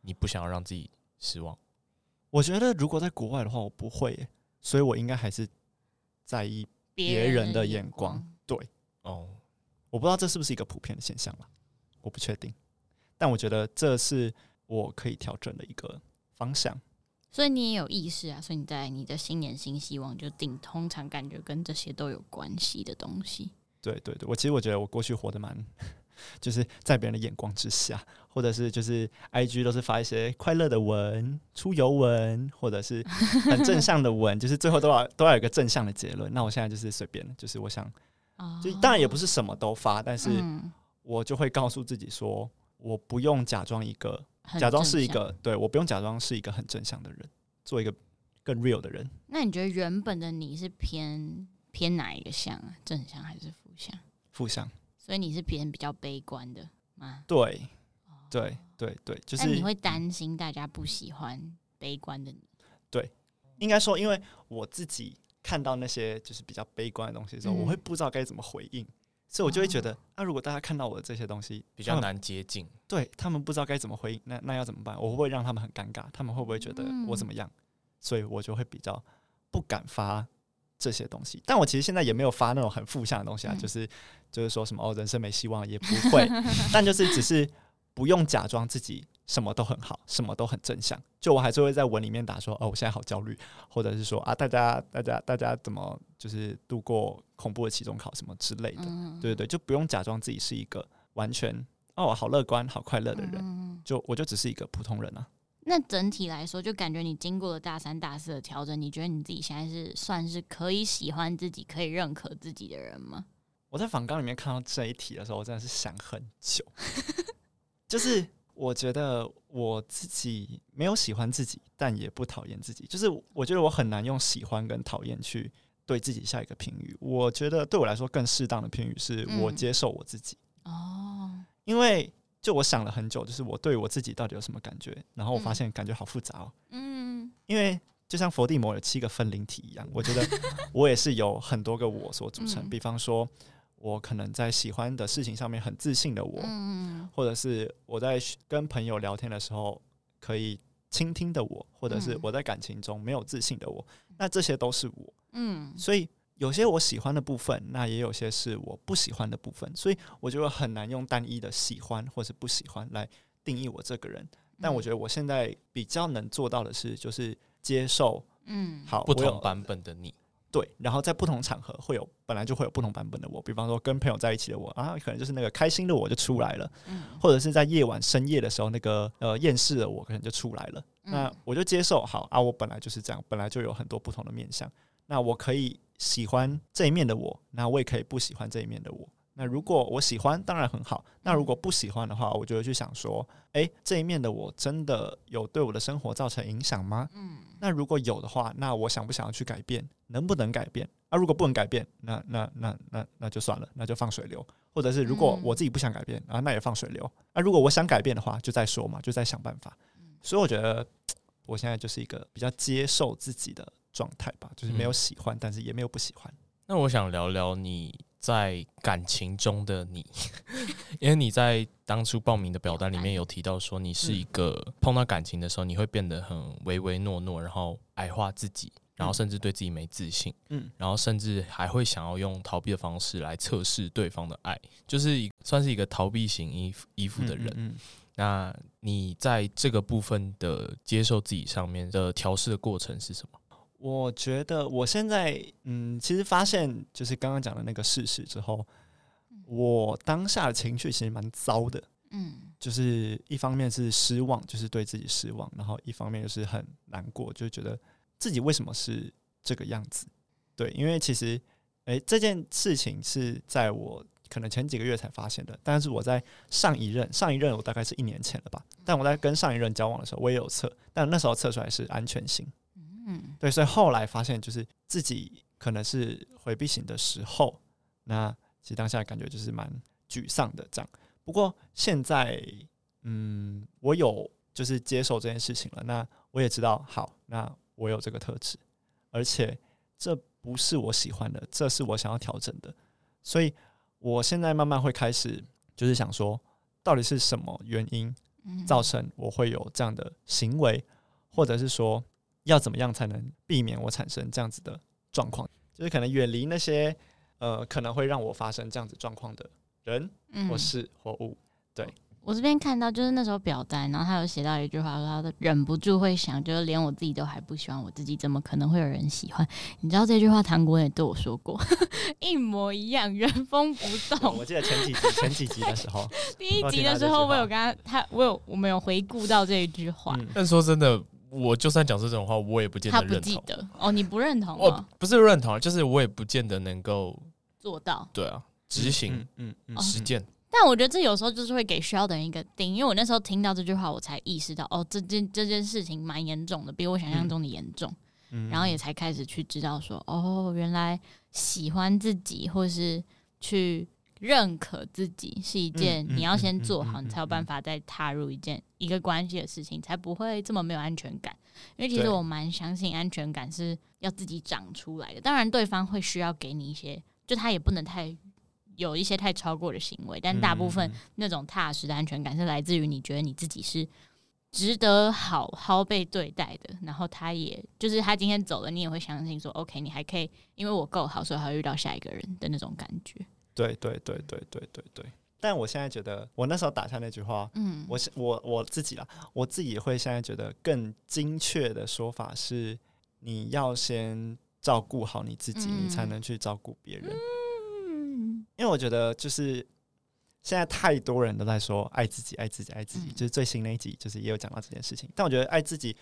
你不想要让自己失望。我觉得如果在国外的话，我不会耶，所以我应该还是在意别人的眼光。对，哦，我不知道这是不是一个普遍的现象了，我不确定，但我觉得这是我可以调整的一个方向。所以你也有意识啊，所以你在你的新年新希望就定，通常感觉跟这些都有关系的东西。对对对，我其实我觉得我过去活得蛮，就是在别人的眼光之下，或者是就是 IG 都是发一些快乐的文、出游文，或者是很正 向的文，就是最后都要都要有一个正向的结论。那我现在就是随便，就是我想，就当然也不是什么都发，但是我就会告诉自己说，我不用假装一个，假装是一个，对，我不用假装是一个很正向的人，做一个更 real 的人。那你觉得原本的你是偏偏哪一个向啊？正向还是？负向，负向所以你是偏比较悲观的吗？对，对，对，对，就是你会担心大家不喜欢悲观的你。对，应该说，因为我自己看到那些就是比较悲观的东西的时候，嗯、我会不知道该怎么回应，所以我就会觉得，那、如果大家看到我的这些东西比较难接近，对他们不知道该怎么回应，那那要怎么办？我会不会让他们很尴尬？他们会不会觉得我怎么样？嗯、所以我就会比较不敢发。这些东西，但我其实现在也没有发那种很负向的东西啊，嗯、就是就是说什么哦，人生没希望也不会，但就是只是不用假装自己什么都很好，什么都很正向，就我还是会在文里面打说哦，我现在好焦虑，或者是说啊，大家大家大家怎么就是度过恐怖的期中考什么之类的，嗯、对对对，就不用假装自己是一个完全哦好乐观好快乐的人，嗯、就我就只是一个普通人啊。那整体来说，就感觉你经过了大三、大四的调整，你觉得你自己现在是算是可以喜欢自己、可以认可自己的人吗？我在访纲里面看到这一题的时候，我真的是想很久。就是我觉得我自己没有喜欢自己，但也不讨厌自己。就是我觉得我很难用喜欢跟讨厌去对自己下一个评语。我觉得对我来说更适当的评语是我接受我自己。嗯、哦，因为。就我想了很久，就是我对我自己到底有什么感觉，然后我发现感觉好复杂哦。嗯，因为就像佛地魔有七个分灵体一样，我觉得 我也是有很多个我所组成。比方说，我可能在喜欢的事情上面很自信的我，或者是我在跟朋友聊天的时候可以倾听的我，或者是我在感情中没有自信的我，那这些都是我。嗯，所以。有些我喜欢的部分，那也有些是我不喜欢的部分，所以我觉得很难用单一的喜欢或是不喜欢来定义我这个人。但我觉得我现在比较能做到的是，就是接受，嗯，好，不同版本的你，对，然后在不同场合会有本来就会有不同版本的我，比方说跟朋友在一起的我啊，可能就是那个开心的我就出来了，嗯，或者是在夜晚深夜的时候，那个呃厌世的我可能就出来了。那我就接受，好啊，我本来就是这样，本来就有很多不同的面相，那我可以。喜欢这一面的我，那我也可以不喜欢这一面的我。那如果我喜欢，当然很好。那如果不喜欢的话，我就会去想说，诶，这一面的我真的有对我的生活造成影响吗？嗯，那如果有的话，那我想不想要去改变？能不能改变？啊，如果不能改变，那那那那那就算了，那就放水流。或者是如果我自己不想改变啊，那也放水流。啊，如果我想改变的话，就再说嘛，就再想办法。所以我觉得我现在就是一个比较接受自己的状态吧，就是没有喜欢，但是也没有不喜欢。那我想聊聊你在感情中的你，因为你在当初报名的表单里面有提到说，你是一个碰到感情的时候，你会变得很唯唯诺诺，然后矮化自己，然后甚至对自己没自信，嗯，然后甚至还会想要用逃避的方式来测试对方的爱，就是算是一个逃避型依附依附的人。嗯，那你在这个部分的接受自己上面的调试的过程是什么？我觉得我现在，嗯，其实发现就是刚刚讲的那个事实之后，我当下的情绪其实蛮糟的，嗯，就是一方面是失望，就是对自己失望，然后一方面就是很难过，就觉得自己为什么是这个样子？对，因为其实，诶，这件事情是在我可能前几个月才发现的，但是我在上一任，上一任我大概是一年前了吧，但我在跟上一任交往的时候，我也有测，但那时候测出来是安全型。嗯，对，所以后来发现就是自己可能是回避型的时候，那其实当下感觉就是蛮沮丧的这样。不过现在，嗯，我有就是接受这件事情了。那我也知道，好，那我有这个特质，而且这不是我喜欢的，这是我想要调整的。所以我现在慢慢会开始就是想说，到底是什么原因造成我会有这样的行为，或者是说。要怎么样才能避免我产生这样子的状况？就是可能远离那些呃可能会让我发生这样子状况的人或事或物。对，我这边看到就是那时候表单，然后他有写到一句话，说他忍不住会想，就是连我自己都还不喜欢我自己，怎么可能会有人喜欢？你知道这句话，唐国也对我说过，一模一样，原封不动。我记得前几集前几集的时候，第一集的时候我有跟他，他我有我们有回顾到这一句话。嗯、但说真的。我就算讲这种话，我也不见得认同。他不记得哦，你不认同？我不是认同，就是我也不见得能够做到。对啊，执行，嗯嗯，实践。但我觉得这有时候就是会给需要的人一个定，因为我那时候听到这句话，我才意识到哦，这件这件事情蛮严重的，比我想象中的严重。嗯，然后也才开始去知道说，哦，原来喜欢自己或是去。认可自己是一件你要先做好，你才有办法再踏入一件一个关系的事情，才不会这么没有安全感。因为其实我蛮相信安全感是要自己长出来的。当然，对方会需要给你一些，就他也不能太有一些太超过的行为。但大部分那种踏实的安全感是来自于你觉得你自己是值得好好被对待的。然后他也就是他今天走了，你也会相信说，OK，你还可以，因为我够好，所以还会遇到下一个人的那种感觉。对对对对对对对，但我现在觉得，我那时候打下那句话，嗯，我我我自己啦，我自己会现在觉得更精确的说法是，你要先照顾好你自己，嗯、你才能去照顾别人。嗯，因为我觉得就是现在太多人都在说爱自己，爱自己，爱自己，嗯、就是最新那一集就是也有讲到这件事情。但我觉得爱自己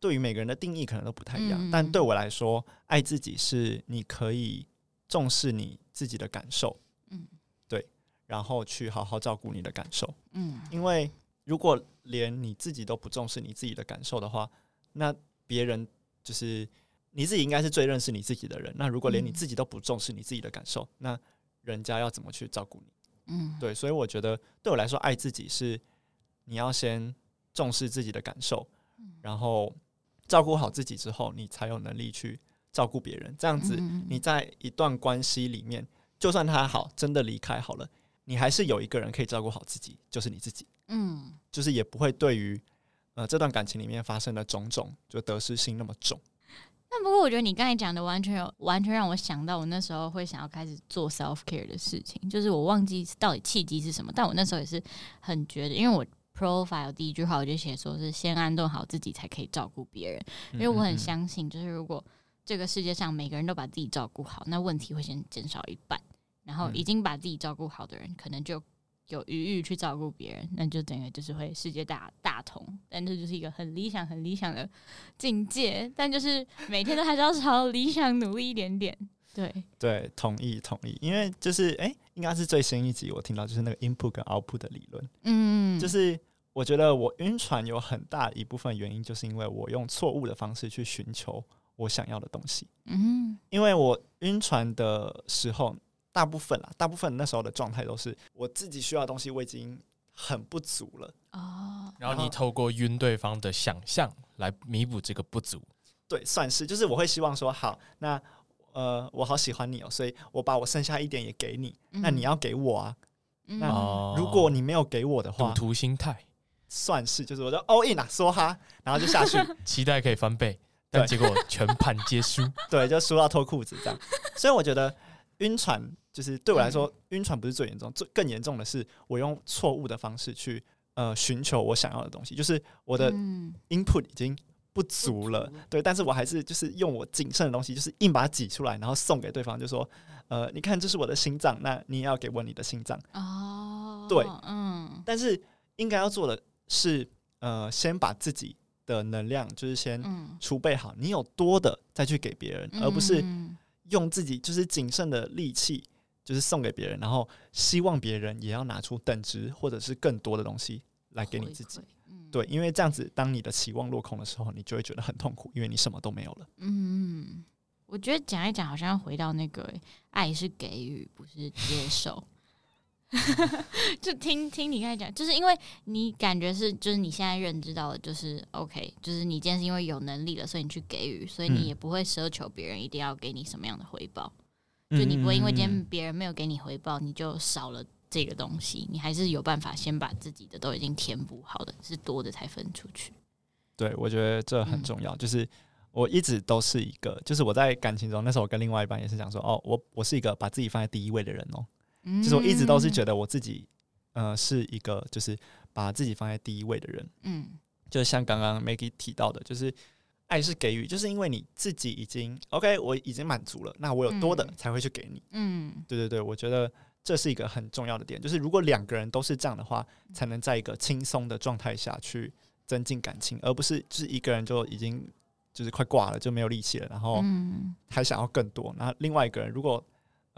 对于每个人的定义可能都不太一样，嗯、但对我来说，爱自己是你可以。重视你自己的感受，嗯，对，然后去好好照顾你的感受，嗯，因为如果连你自己都不重视你自己的感受的话，那别人就是你自己应该是最认识你自己的人。那如果连你自己都不重视你自己的感受，那人家要怎么去照顾你？嗯，对，所以我觉得对我来说，爱自己是你要先重视自己的感受，然后照顾好自己之后，你才有能力去。照顾别人，这样子你在一段关系里面，就算他好，真的离开好了，你还是有一个人可以照顾好自己，就是你自己。嗯，就是也不会对于呃这段感情里面发生的种种，就得失心那么重。那不过我觉得你刚才讲的完全有完全让我想到，我那时候会想要开始做 self care 的事情，就是我忘记到底契机是什么，但我那时候也是很觉得，因为我 profile 第一句话我就写说是先安顿好自己才可以照顾别人，因为我很相信，就是如果这个世界上每个人都把自己照顾好，那问题会先减少一半。然后已经把自己照顾好的人，可能就有余裕去照顾别人，那就等于就是会世界大大同。但这就是一个很理想、很理想的境界。但就是每天都还是要朝理想努力一点点。对对，同意同意。因为就是哎，应该是最新一集我听到就是那个 input 跟 output 的理论。嗯，就是我觉得我晕船有很大一部分原因，就是因为我用错误的方式去寻求我想要的东西。嗯，因为我晕船的时候，大部分啊，大部分那时候的状态都是我自己需要的东西，我已经很不足了。哦，然后你透过晕对方的想象来弥补这个不足。对，算是，就是我会希望说，好，那呃，我好喜欢你哦，所以我把我剩下一点也给你，嗯、那你要给我啊。嗯、那如果你没有给我的话，赌徒心态，算是，就是我就 all in 啊，梭哈，然后就下去，期待可以翻倍，但结果全盘皆输，对，就输到脱裤子这样。所以我觉得晕船就是对我来说，晕、嗯、船不是最严重，最更严重的是我用错误的方式去呃寻求我想要的东西，就是我的 input 已经。不足了，对，但是我还是就是用我仅剩的东西，就是硬把它挤出来，然后送给对方，就说，呃，你看这是我的心脏，那你也要给我你的心脏。哦，对，嗯，但是应该要做的是，呃，先把自己的能量就是先储备好，你有多的再去给别人，而不是用自己就是仅剩的力气就是送给别人，然后希望别人也要拿出等值或者是更多的东西来给你自己。对，因为这样子，当你的期望落空的时候，你就会觉得很痛苦，因为你什么都没有了。嗯，我觉得讲一讲，好像要回到那个爱是给予，不是接受。就听听你刚才讲，就是因为你感觉是，就是你现在认知到的，就是 OK，就是你今天是因为有能力了，所以你去给予，所以你也不会奢求别人一定要给你什么样的回报。嗯、就你不会因为今天别人没有给你回报，你就少了。这个东西，你还是有办法先把自己的都已经填补好的，是多的才分出去。对，我觉得这很重要。嗯、就是我一直都是一个，就是我在感情中，那时候我跟另外一半也是讲说，哦，我我是一个把自己放在第一位的人哦。嗯、就是我一直都是觉得我自己，呃，是一个就是把自己放在第一位的人。嗯，就像刚刚 Maggie 提到的，就是爱是给予，就是因为你自己已经 OK，我已经满足了，那我有多的才会去给你。嗯，对对对，我觉得。这是一个很重要的点，就是如果两个人都是这样的话，才能在一个轻松的状态下去增进感情，而不是就是一个人就已经就是快挂了，就没有力气了，然后还想要更多。那另外一个人如果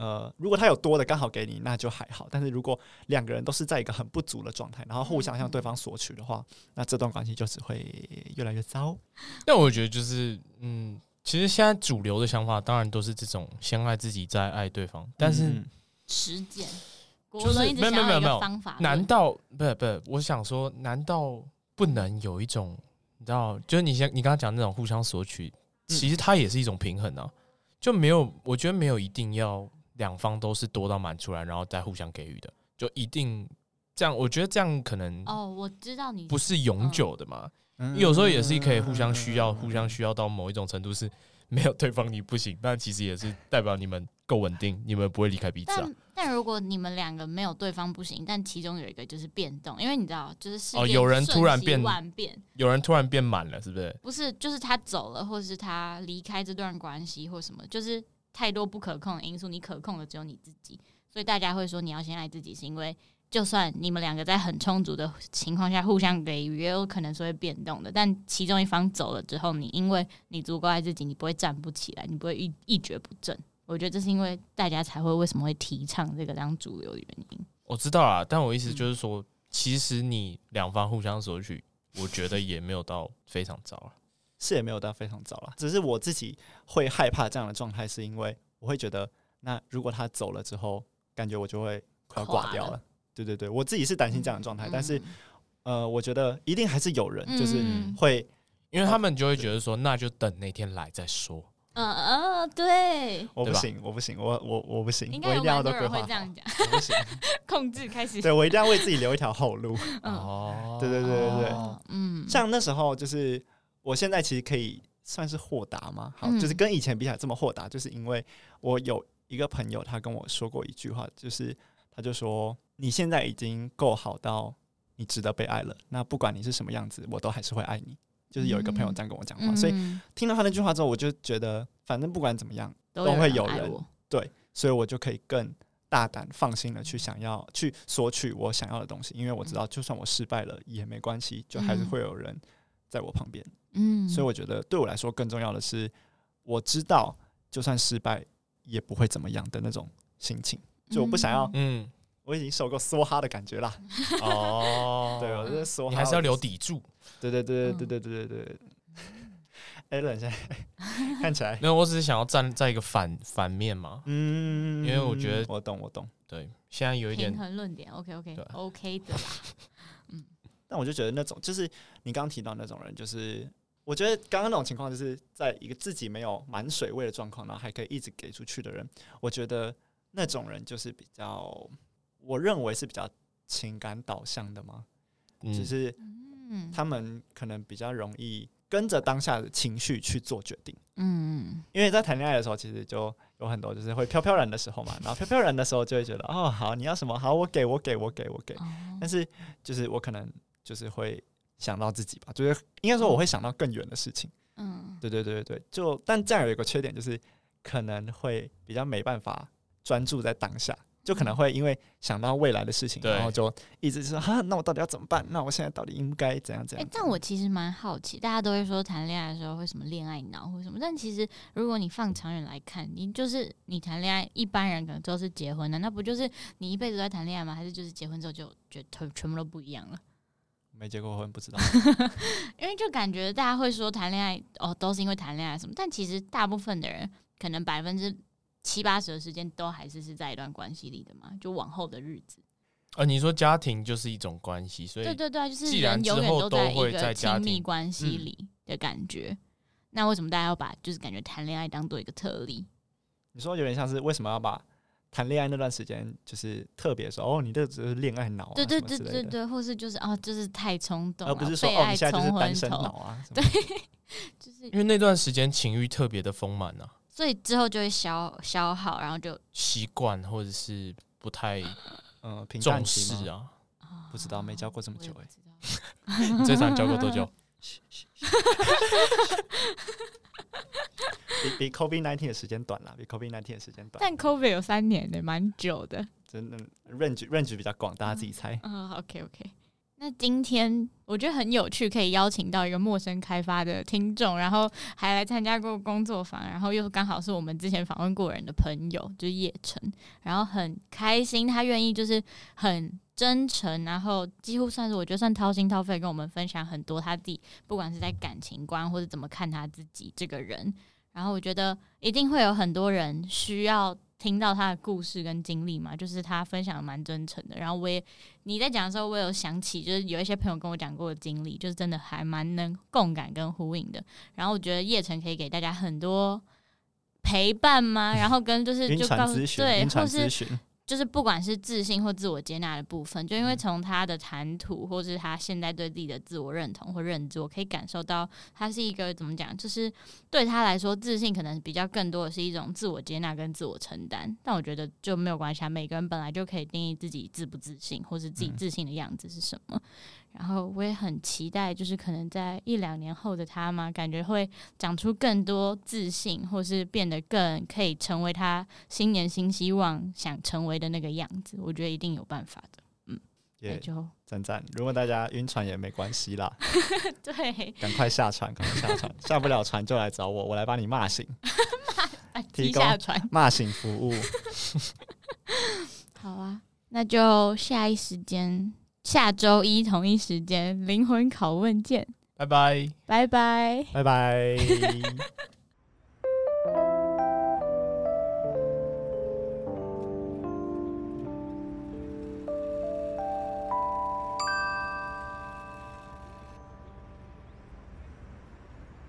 呃如果他有多的刚好给你，那就还好。但是如果两个人都是在一个很不足的状态，然后互相向对方索取的话，那这段关系就只会越来越糟。那我觉得就是嗯，其实现在主流的想法当然都是这种先爱自己再爱对方，但是。嗯实践，就是没有没有没有没有方法。难道不是不是？我想说，难道不能有一种你知道？就是你先你刚刚讲那种互相索取，其实它也是一种平衡啊。就没有，我觉得没有一定要两方都是多到满出来，然后再互相给予的，就一定这样。我觉得这样可能哦，我知道你不是永久的嘛。有时候也是可以互相需要，互相需要到某一种程度是。没有对方你不行，但其实也是代表你们够稳定，你们不会离开彼此啊。但但如果你们两个没有对方不行，但其中有一个就是变动，因为你知道，就是哦，有人突然变万变，有人突然变满了，是不是？不是，就是他走了，或者是他离开这段关系，或什么，就是太多不可控的因素，你可控的只有你自己，所以大家会说你要先爱自己，是因为。就算你们两个在很充足的情况下互相给予，也有可能是会变动的。但其中一方走了之后，你因为你足够爱自己，你不会站不起来，你不会一一蹶不振。我觉得这是因为大家才会为什么会提倡这个当主流的原因。我知道啦，但我意思就是说，嗯、其实你两方互相索取，我觉得也没有到非常糟了，是也没有到非常早了。只是我自己会害怕这样的状态，是因为我会觉得，那如果他走了之后，感觉我就会快要挂掉了。对对对，我自己是担心这样的状态，嗯、但是，呃，我觉得一定还是有人就是会，因为他们就会觉得说，那就等那天来再说。嗯嗯，对，我不行，我不行，我我我不行，应该我一定要都规划会这样讲，我不行，控制开始，对我一定要为自己留一条后路。哦，对对对对对，嗯，像那时候就是，我现在其实可以算是豁达吗，好，就是跟以前比起来这么豁达，就是因为我有一个朋友，他跟我说过一句话，就是他就说。你现在已经够好到你值得被爱了，那不管你是什么样子，我都还是会爱你。就是有一个朋友这样跟我讲话，嗯、所以听到他那句话之后，我就觉得反正不管怎么样都会有人对，所以我就可以更大胆放心的去想要去索取我想要的东西，因为我知道就算我失败了也没关系，就还是会有人在我旁边。嗯，所以我觉得对我来说更重要的是，我知道就算失败也不会怎么样的那种心情。就我不想要，嗯，我已经受够梭哈的感觉啦。哦，对，我觉得梭哈，你还是要留底柱。对对对对对对对对。Allen 现在 看起来没有，我只是想要站在一个反反面嘛。嗯，因为我觉得我懂我懂。对，现在有一点平衡论点，OK OK 对 OK 的啦。嗯，但我就觉得那种就是你刚刚提到那种人，就是我觉得刚刚那种情况，就是在一个自己没有满水位的状况，然后还可以一直给出去的人，我觉得那种人就是比较，我认为是比较情感导向的嘛，嗯、就是他们可能比较容易。跟着当下的情绪去做决定，嗯，因为在谈恋爱的时候，其实就有很多就是会飘飘然的时候嘛，然后飘飘然的时候就会觉得，哦，好，你要什么，好，我给我给我给我给，但是就是我可能就是会想到自己吧，就是应该说我会想到更远的事情，嗯，对对对对对，就但这样有一个缺点就是可能会比较没办法专注在当下。就可能会因为想到未来的事情，然后就一直说哈，那我到底要怎么办？那我现在到底应该怎样怎样？哎，但我其实蛮好奇，大家都会说谈恋爱的时候会什么恋爱脑或什么，但其实如果你放长远来看，你就是你谈恋爱，一般人可能都是结婚的，那不就是你一辈子都在谈恋爱吗？还是就是结婚之后就觉得全部都不一样了？没结过婚不知道，因为就感觉大家会说谈恋爱哦，都是因为谈恋爱什么，但其实大部分的人可能百分之。七八十的时间都还是是在一段关系里的嘛，就往后的日子。呃，你说家庭就是一种关系，所以对对对，就是人永远都在一个亲密关系里的感觉。那为什么大家要把就是感觉谈恋爱当做一个特例？你说有点像是为什么要把谈恋爱那段时间就是特别说哦，你这只是恋爱脑，对对对对对，或是就是哦，就是太冲动，而不是说哦，你现在就是单身脑啊？对，就是因为那段时间情欲特别的丰满啊。所以之后就会消消耗，然后就习惯或者是不太嗯重视啊，不知道没交过这么久哎、欸，你最长交过多久？比比 COVID nineteen 的时间短了，比 COVID nineteen 的时间短。但 COVID 有三年的，蛮久的。真的 range range 比较广，大家自己猜。嗯，嗯，OK OK。那今天我觉得很有趣，可以邀请到一个陌生开发的听众，然后还来参加过工作坊，然后又刚好是我们之前访问过人的朋友，就是叶晨，然后很开心他愿意就是很真诚，然后几乎算是我觉得算掏心掏肺跟我们分享很多他自己，不管是在感情观或者怎么看他自己这个人，然后我觉得一定会有很多人需要。听到他的故事跟经历嘛，就是他分享的蛮真诚的。然后我也你在讲的时候，我有想起，就是有一些朋友跟我讲过的经历，就是真的还蛮能共感跟呼应的。然后我觉得叶晨可以给大家很多陪伴吗？然后跟就是就告诉对，或是。就是不管是自信或自我接纳的部分，就因为从他的谈吐，或是他现在对自己的自我认同或认知，我可以感受到他是一个怎么讲，就是对他来说，自信可能比较更多的是一种自我接纳跟自我承担。但我觉得就没有关系啊，每个人本来就可以定义自己自不自信，或是自己自信的样子是什么。然后我也很期待，就是可能在一两年后的他嘛，感觉会长出更多自信，或是变得更可以成为他新年新希望想成为的那个样子。我觉得一定有办法的。嗯，也 Yeah, 就赞赞。如果大家晕船也没关系啦，对，赶快下船，赶快下船，下不了船就来找我，我来帮你骂醒，提供骂醒服务。好啊，那就下一时间。下周一同一时间，灵魂拷问见，拜拜，拜拜，拜拜。